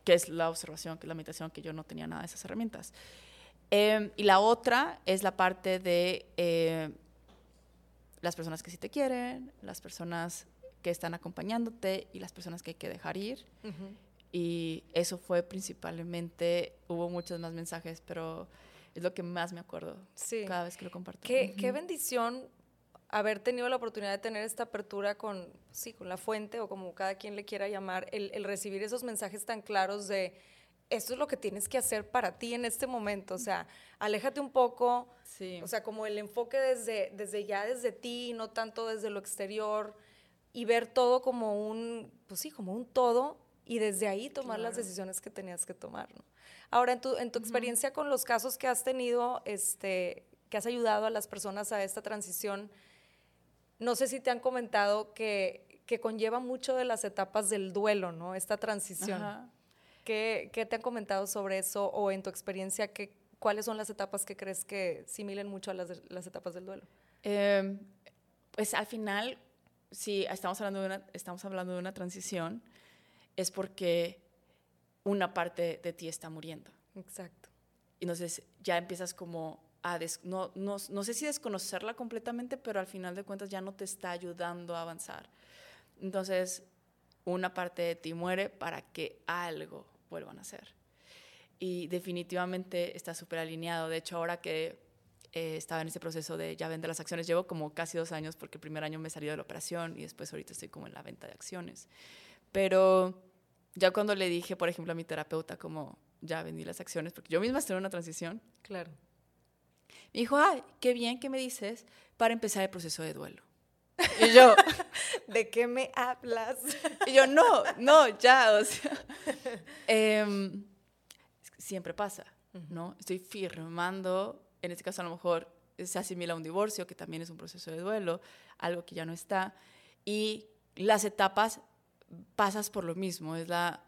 que es la observación, que es la meditación, que yo no tenía nada de esas herramientas. Em, y la otra es la parte de eh, las personas que sí te quieren, las personas que están acompañándote y las personas que hay que dejar ir. Y eso fue principalmente, hubo muchos más mensajes, pero es lo que más me acuerdo cada vez que lo comparto. Qué, qué bendición haber tenido la oportunidad de tener esta apertura con, sí, con la fuente o como cada quien le quiera llamar, el, recibir esos mensajes tan claros de esto es lo que tienes que hacer para ti en este momento, o sea, aléjate un poco, sí. o sea, como el enfoque desde, desde ya, desde ti, no tanto desde lo exterior, y ver todo como un, pues sí, como un todo y desde ahí tomar las decisiones que tenías que tomar. ¿no? Ahora, en tu, en tu experiencia con los casos que has tenido, este, que has ayudado a las personas a esta transición, no sé si te han comentado que, que conlleva mucho de las etapas del duelo, ¿no? Esta transición. ¿Qué, ¿Qué, te han comentado sobre eso o en tu experiencia, qué, cuáles son las etapas que crees que similen mucho a las, las etapas del duelo? Eh, pues al final, si estamos hablando de una, estamos hablando de una transición, es porque una parte de ti está muriendo. Exacto. Y entonces ya empiezas como no, no, sé si desconocerla completamente, pero al final de cuentas ya no te está ayudando a avanzar. Entonces, una parte de ti muere para que algo vuelva a nacer. Y definitivamente está súper alineado. De hecho, ahora que eh, estaba en ese proceso de ya vender las acciones, llevo como casi dos años porque el primer año me salió de la operación y después ahorita estoy como en la venta de acciones. Pero ya cuando le dije, por ejemplo, a mi terapeuta, como ya vendí las acciones, porque yo misma estoy en una transición. Claro. Me dijo, ay, qué bien que me dices para empezar el proceso de duelo. Y yo, ¿de qué me hablas? Y yo, no, no, ya, o sea, eh, siempre pasa, ¿no? Estoy firmando, en este caso a lo mejor se asimila a un divorcio, que también es un proceso de duelo, algo que ya no está, y las etapas pasas por lo mismo, es la,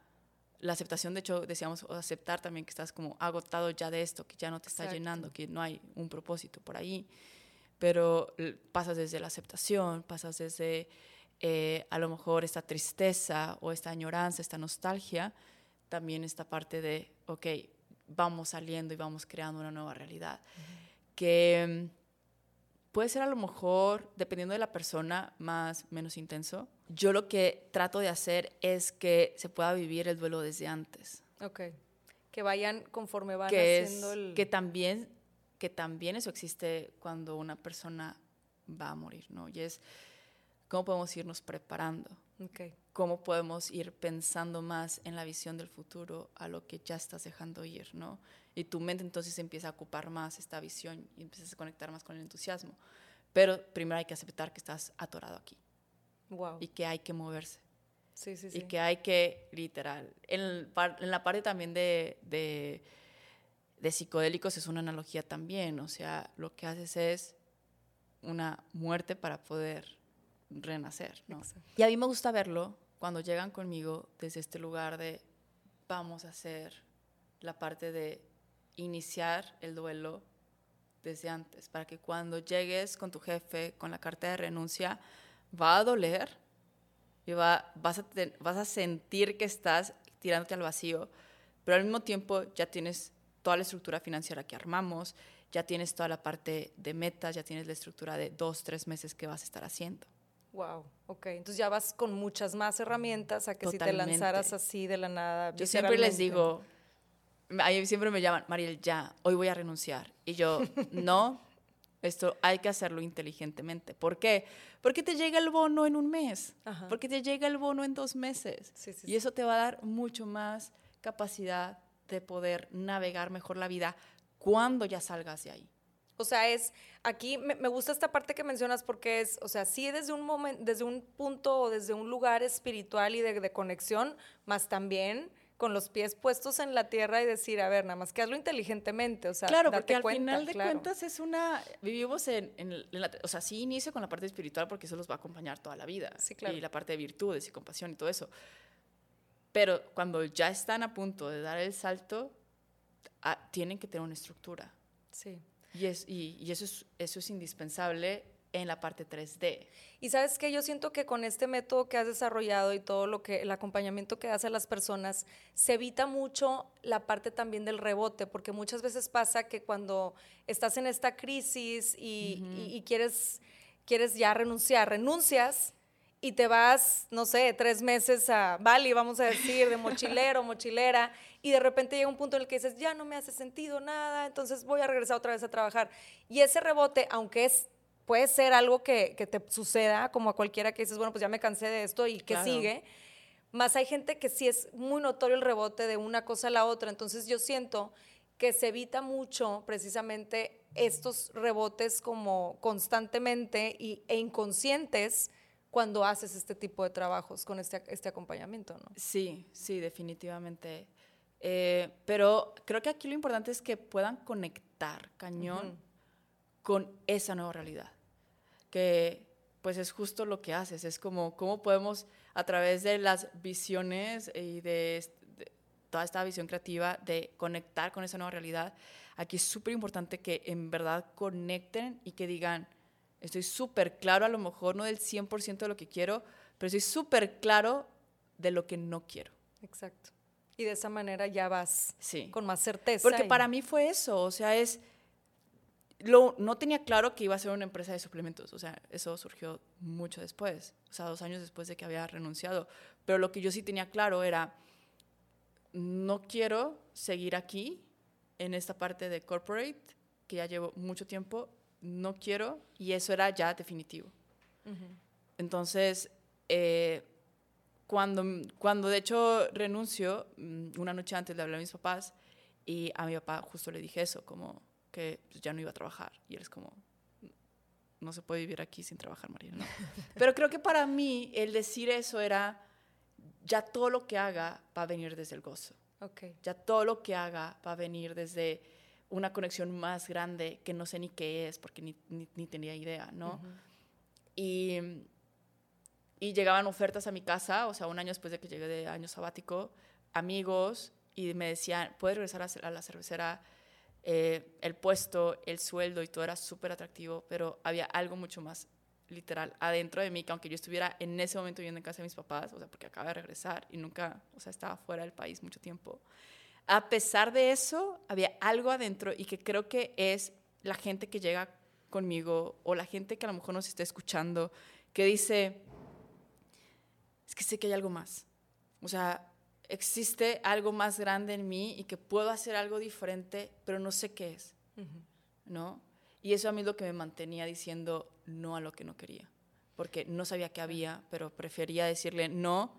la aceptación, de hecho decíamos aceptar también que estás como agotado ya de esto, que ya no te está llenando, que no hay un propósito por ahí, pero pasas desde la aceptación, pasas desde eh, a lo mejor esta tristeza o esta añoranza, esta nostalgia, también esta parte de, ok, vamos saliendo y vamos creando una nueva realidad, que puede ser a lo mejor, dependiendo de la persona, más menos intenso. Yo lo que trato de hacer es que se pueda vivir el duelo desde antes. Ok. Que vayan conforme van que haciendo el... Que también, que también eso existe cuando una persona va a morir, ¿no? Y es cómo podemos irnos preparando. Okay. Cómo podemos ir pensando más en la visión del futuro a lo que ya estás dejando ir, ¿no? Y tu mente entonces empieza a ocupar más esta visión y empiezas a conectar más con el entusiasmo. Pero primero hay que aceptar que estás atorado aquí. Wow. Y que hay que moverse. Sí, sí, sí. Y que hay que, literal, en, en la parte también de, de, de psicodélicos es una analogía también. O sea, lo que haces es una muerte para poder renacer, ¿no? Y a mí me gusta verlo cuando llegan conmigo desde este lugar de vamos a hacer la parte de iniciar el duelo desde antes, para que cuando llegues con tu jefe con la carta de renuncia, va a doler y va, vas, a vas a sentir que estás tirándote al vacío, pero al mismo tiempo ya tienes toda la estructura financiera que armamos, ya tienes toda la parte de metas, ya tienes la estructura de dos, tres meses que vas a estar haciendo. Wow, ok. Entonces ya vas con muchas más herramientas a que si te lanzaras así de la nada. Yo siempre les digo, ahí siempre me llaman, Mariel, ya, hoy voy a renunciar. Y yo, no, esto hay que hacerlo inteligentemente. ¿Por qué? Porque te llega el bono en un mes, porque te llega el bono en dos meses. y eso te va a dar mucho más capacidad de poder navegar mejor la vida cuando ya salgas de ahí. O sea, es, aquí me, gusta esta parte que mencionas porque es, o sea, sí desde un momento, desde un punto o desde un lugar espiritual y de, de conexión, más también con los pies puestos en la tierra y decir, a ver, nada más que hazlo inteligentemente, o sea, claro, porque al final de cuentas es una, vivimos en, en, la, o sea, sí inicio con la parte espiritual porque eso los va a acompañar toda la vida, sí, claro. y la parte de virtudes y compasión y todo eso, pero cuando ya están a punto de dar el salto, ah, tienen que tener una estructura. Sí. Y, es, y, y eso, es, eso es indispensable en la parte 3D. Y sabes que yo siento que con este método que has desarrollado y todo lo que el acompañamiento que das a las personas se evita mucho la parte también del rebote, porque muchas veces pasa que cuando estás en esta crisis y, y, quieres quieres ya renunciar, renuncias y te vas, no sé, tres meses a Bali, vamos a decir, de mochilero, mochilera, y de repente llega un punto en el que dices, ya no me hace sentido nada, entonces voy a regresar otra vez a trabajar. Y ese rebote, aunque es puede ser algo que, que, te suceda, como a cualquiera que dices, bueno, pues ya me cansé de esto y que sigue. Más hay gente que sí es muy notorio el rebote de una cosa a la otra. Entonces yo siento que se evita mucho precisamente estos rebotes como constantemente y, e inconscientes cuando haces este tipo de trabajos con este, este acompañamiento, ¿no? Sí, sí, definitivamente. Eh, pero creo que aquí lo importante es que puedan conectar cañón con esa nueva realidad, que pues es justo lo que haces, es como cómo podemos a través de las visiones y de, de toda esta visión creativa de conectar con esa nueva realidad. Aquí es súper importante que en verdad conecten y que digan, estoy súper claro, a lo mejor no del 100% de lo que quiero, pero estoy súper claro de lo que no quiero. Exacto. Y de esa manera ya vas Sí. con más certeza. Porque y- para mí fue eso, o sea, es... Lo, no tenía claro que iba a ser una empresa de suplementos, o sea, eso surgió mucho después, o sea, dos años después de que había renunciado. Pero lo que yo sí tenía claro era, no quiero seguir aquí, en esta parte de corporate, que ya llevo mucho tiempo, no quiero, y eso era ya definitivo. Entonces, eh, cuando, cuando de hecho renuncio, mm, una noche antes le hablé a mis papás y a mi papá justo le dije eso, como que pues, ya no iba a trabajar. Y él es como, no se puede vivir aquí sin trabajar, María. ¿no? Pero creo que para mí el decir eso era, ya todo lo que haga va a venir desde el gozo. Ya todo lo que haga va a venir desde una conexión más grande que no sé ni qué es, porque ni, ni, ni tenía idea, ¿no? y, y llegaban ofertas a mi casa, o sea, un año después de que llegué de año sabático, amigos, y me decían, ¿puedes regresar a la cervecera? Eh, el puesto, el sueldo y todo era súper atractivo, pero había algo mucho más literal adentro de mí, que aunque yo estuviera en ese momento viviendo en casa de mis papás, o sea, porque acaba de regresar y nunca, o sea, estaba fuera del país mucho tiempo, a pesar de eso, había algo adentro y que creo que es la gente que llega conmigo o la gente que a lo mejor nos está escuchando, que dice, es que sé que hay algo más. O sea, existe algo más grande en mí y que puedo hacer algo diferente, pero no sé qué es, ¿no? Y eso a mí es lo que me mantenía diciendo no a lo que no quería, porque no sabía qué había, pero prefería decirle no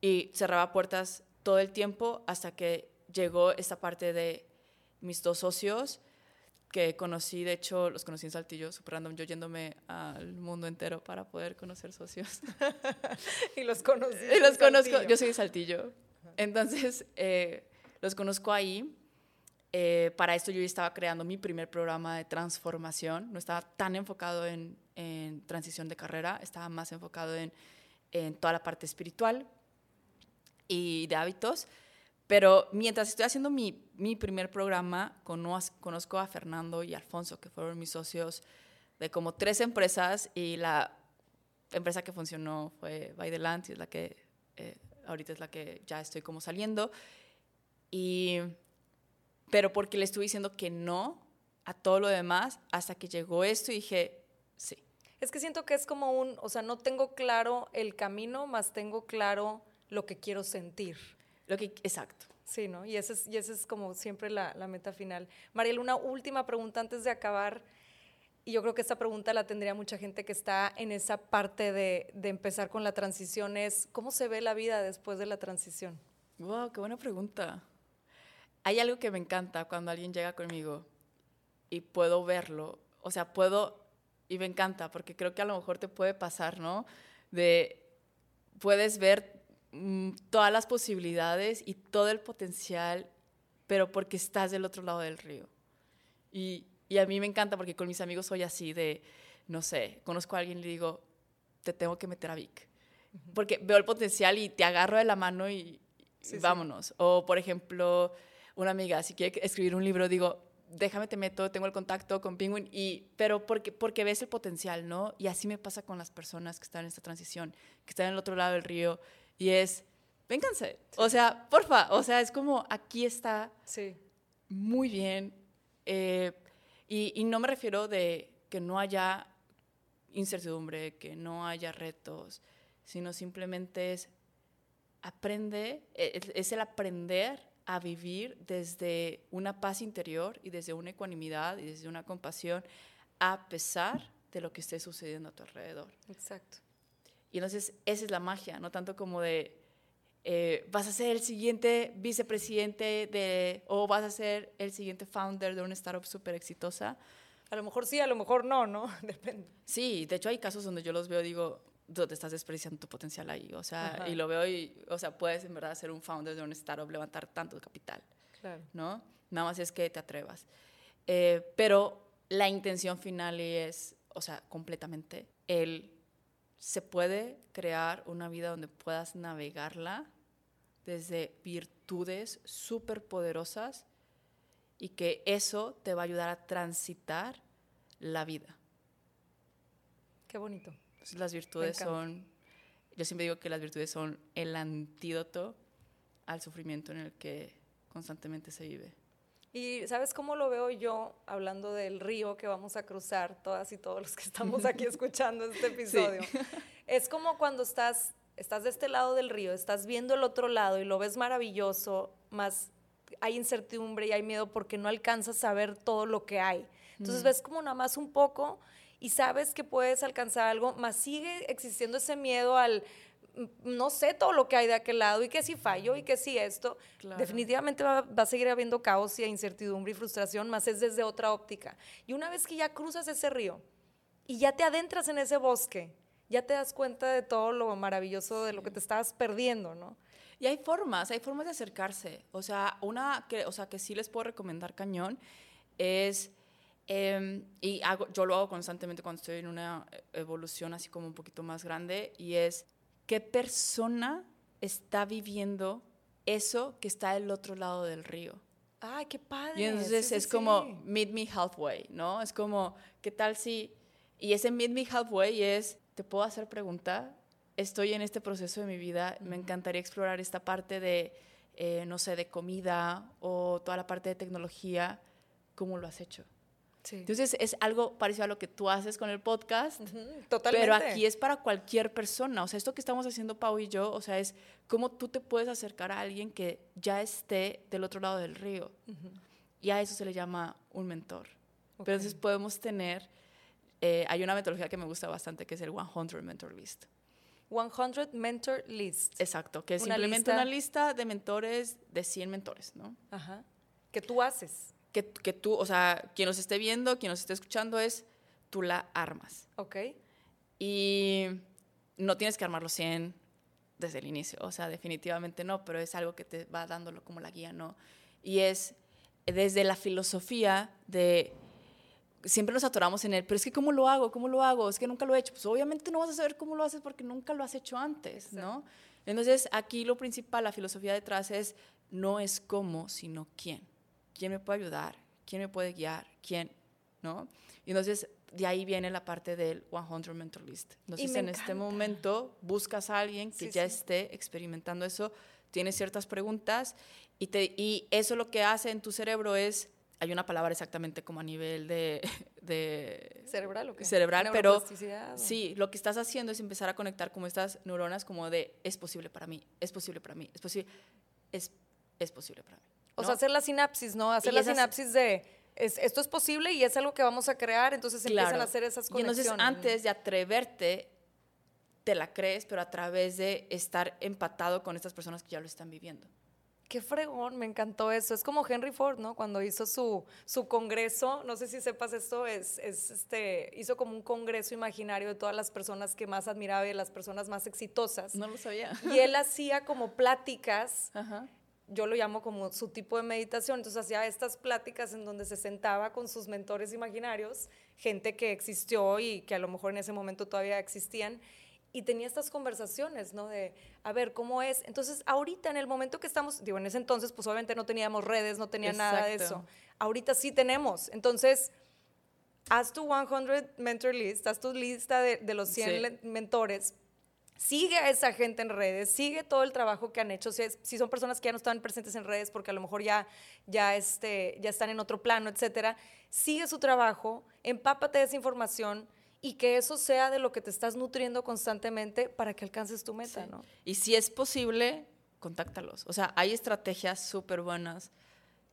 y cerraba puertas todo el tiempo hasta que llegó esta parte de mis dos socios que conocí, de hecho los conocí en Saltillo, super random, yo yéndome al mundo entero para poder conocer socios. y los conocí. Y los conozco, Saltillo. yo soy de Saltillo. Entonces, eh, los conozco ahí. Eh, para esto yo ya estaba creando mi primer programa de transformación. No estaba tan enfocado en, en transición de carrera, estaba más enfocado en, en toda la parte espiritual y de hábitos. Pero mientras estoy haciendo mi, mi primer programa, conoz- conozco a Fernando y Alfonso, que fueron mis socios de como tres empresas y la empresa que funcionó fue By the Land, y es la que eh, ahorita es la que ya estoy como saliendo. Y, pero porque le estuve diciendo que no a todo lo demás hasta que llegó esto y dije, sí. Es que siento que es como un, o sea, no tengo claro el camino, más tengo claro lo que quiero sentir. Lo que, exacto. Sí, ¿no? Y esa es, y esa es como siempre la, la meta final. Mariel, una última pregunta antes de acabar. Y yo creo que esta pregunta la tendría mucha gente que está en esa parte de, de empezar con la transición. Es, ¿cómo se ve la vida después de la transición? Wow, qué buena pregunta. Hay algo que me encanta cuando alguien llega conmigo y puedo verlo. O sea, puedo, y me encanta, porque creo que a lo mejor te puede pasar, ¿no? De, puedes ver todas las posibilidades y todo el potencial, pero porque estás del otro lado del río. Y, y a mí me encanta porque con mis amigos soy así de, no sé, conozco a alguien y le digo, te tengo que meter a Vic. Porque veo el potencial y te agarro de la mano y, y Sí, sí. vámonos. O, por ejemplo, una amiga, si quiere escribir un libro, digo, déjame te meto, tengo el contacto con Penguin, y, pero porque, porque ves el potencial, ¿no? Y así me pasa con las personas que están en esta transición, que están en el otro lado del río, y es, vénganse. O sea, porfa, o sea, es como, aquí está Sí. muy bien. eh, y, y no me refiero de que no haya incertidumbre, que no haya retos, sino simplemente es aprende, es, es el aprender a vivir desde una paz interior y desde una ecuanimidad y desde una compasión a pesar de lo que esté sucediendo a tu alrededor. Exacto. Y entonces esa es la magia, no tanto como de eh, vas a ser el siguiente vicepresidente de, o vas a ser el siguiente founder de una startup súper exitosa. A lo mejor sí, a lo mejor no, ¿no? Depende. Sí, de hecho hay casos donde yo los veo y digo, te estás desperdiciando tu potencial ahí. O sea, y lo veo y, o sea, puedes en verdad ser un founder de un startup, levantar tanto capital. Claro. ¿No? Nada más es que te atrevas. Eh, pero la intención final es, o sea, completamente, el se puede crear una vida donde puedas navegarla desde virtudes súper poderosas y que eso te va a ayudar a transitar la vida. Qué bonito. las virtudes son, yo siempre digo que las virtudes son el antídoto al sufrimiento en el que constantemente se vive. Y ¿sabes cómo lo veo yo hablando del río que vamos a cruzar, todas y todos los que estamos aquí escuchando este episodio? Es como cuando estás, estás de este lado del río, estás viendo el otro lado y lo ves maravilloso, más hay incertidumbre y hay miedo porque no alcanzas a ver todo lo que hay. Entonces ves como nada más un poco y sabes que puedes alcanzar algo, más sigue existiendo ese miedo al no sé todo lo que hay de aquel lado y que si fallo y que si esto, definitivamente va, a seguir habiendo caos y incertidumbre y frustración, más es desde otra óptica. Y una vez que ya cruzas ese río y ya te adentras en ese bosque, ya te das cuenta de todo lo maravilloso de lo que te estabas perdiendo, ¿no? Y hay formas, hay formas de acercarse. O sea, una que, o sea, que sí les puedo recomendar cañón es, em, y hago, yo lo hago constantemente cuando estoy en una evolución así como un poquito más grande, y es qué persona está viviendo eso que está del otro lado del río. Ay, qué padre. Y entonces es como meet me halfway, ¿no? Es como, ¿qué tal si... Y ese meet me halfway es, ¿te puedo hacer pregunta? Estoy en este proceso de mi vida, me encantaría explorar esta parte de, eh, no sé, de comida o toda la parte de tecnología. ¿Cómo lo has hecho? Entonces es algo parecido a lo que tú haces con el podcast, totalmente. pero aquí es para cualquier persona. O sea, esto que estamos haciendo Pau y yo, o sea, es cómo tú te puedes acercar a alguien que ya esté del otro lado del río. Y a eso se le llama un mentor. Entonces podemos tener, eh, hay una metodología que me gusta bastante que es el 100 Mentor List. 100 Mentor List. Exacto, que es simplemente una lista de mentores de 100 mentores, ¿no? Ajá. Que tú haces que, tú, o sea, quien nos esté viendo, quien nos esté escuchando es, tú la armas. Ok. Y no tienes que armarlo 100 desde el inicio, o sea, definitivamente no, pero es algo que te va dándolo como la guía, ¿no? Y es desde la filosofía de siempre nos atoramos en él, pero es que ¿cómo lo hago? ¿Cómo lo hago? Es que nunca lo he hecho. Pues obviamente no vas a saber cómo lo haces porque nunca lo has hecho antes, ¿no? Entonces aquí lo principal, la filosofía detrás es no es cómo, sino quién. ¿Quién me puede ayudar? ¿Quién me puede guiar? ¿Quién? ¿No? Y entonces de ahí viene la parte del 100 Mentor List. Entonces en este momento buscas a alguien que ya esté experimentando eso, tienes ciertas preguntas y, te, y eso lo que hace en tu cerebro es, hay una palabra exactamente como a nivel de... de cerebral o qué? Cerebral, pero sí, lo que estás haciendo es empezar a conectar como estas neuronas como de es posible para mí, es posible para mí, es posible, es, es posible para mí. O sea, hacer la sinapsis, ¿no? Hacer la sinapsis de esto es posible y es algo que vamos a crear, entonces empiezan a hacer esas conexiones. Y entonces antes de atreverte, te la crees, pero a través de estar empatado con estas personas que ya lo están viviendo. Qué fregón, me encantó eso. Es como Henry Ford, ¿no? Cuando hizo su, su congreso, no sé si sepas esto, es, es, este, hizo como un congreso imaginario de todas las personas que más admiraba y de las personas más exitosas. No lo sabía. Y él hacía como pláticas Ajá yo lo llamo como su tipo de meditación, entonces hacía estas pláticas en donde se sentaba con sus mentores imaginarios, gente que existió y que a lo mejor en ese momento todavía existían, y tenía estas conversaciones, ¿no? De, a ver, ¿cómo es? Entonces, ahorita en el momento que estamos, digo, en ese entonces, pues obviamente no teníamos redes, no tenía nada de eso. Ahorita sí tenemos. Entonces, haz tu 100 mentor list, haz tu lista de, de los 100 mentores, sigue a esa gente en redes, sigue todo el trabajo que han hecho. Si, son personas que ya no están presentes en redes porque a lo mejor ya, ya, este, ya están en otro plano, etcétera, sigue su trabajo, empápate de esa información y que eso sea de lo que te estás nutriendo constantemente para que alcances tu meta, ¿no? Y si es posible, contáctalos. O sea, hay estrategias súper buenas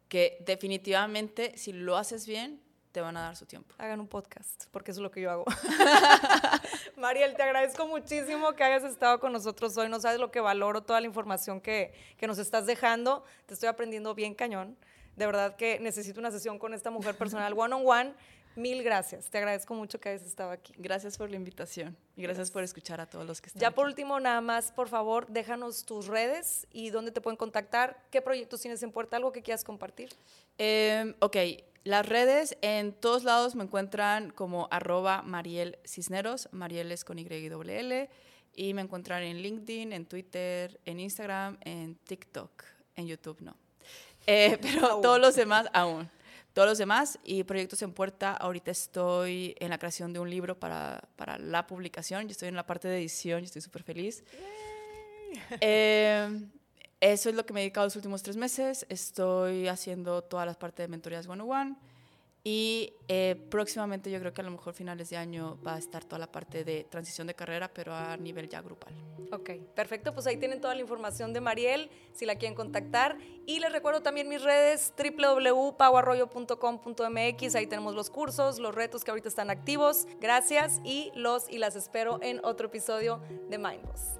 que definitivamente, si lo haces bien, te van a dar su tiempo. Hagan un podcast, porque eso es lo que yo hago. Mariel, te agradezco muchísimo que hayas estado con nosotros hoy. No sabes lo que valoro toda la información que, que nos estás dejando. Te estoy aprendiendo bien cañón. De verdad que necesito una sesión con esta mujer personal one on one Mil gracias. Te agradezco mucho que hayas estado aquí. Gracias por la invitación y gracias por escuchar a todos los que están Ya aquí. por último, nada más, por favor, déjanos tus redes y dónde te pueden contactar. ¿Qué proyectos tienes en puerta? ¿Algo que quieras compartir? Eh, ok, las redes en todos lados me encuentran como arroba Mariel Cisneros, Mariel es con Y y doble L, y me encuentran en LinkedIn, en Twitter, en Instagram, en TikTok, en YouTube no. Eh, pero todos los demás aún. Todos los demás y proyectos en puerta. Ahorita estoy en la creación de un libro para, para la publicación. Yo estoy en la parte de edición y estoy súper feliz. Eh, eso es lo que me he dedicado los últimos tres meses. Estoy haciendo todas las partes de mentorías one-on-one. Y eh, próximamente yo creo que a lo mejor finales de año va a estar toda la parte de transición de carrera, pero a nivel ya grupal. Ok, perfecto. Pues ahí tienen toda la información de Mariel, si la quieren contactar. Y les recuerdo también mis redes, www.pauarroyo.com.mx. Ahí tenemos los cursos, los retos que ahorita están activos. Gracias y los y las espero en otro episodio de Mindboss.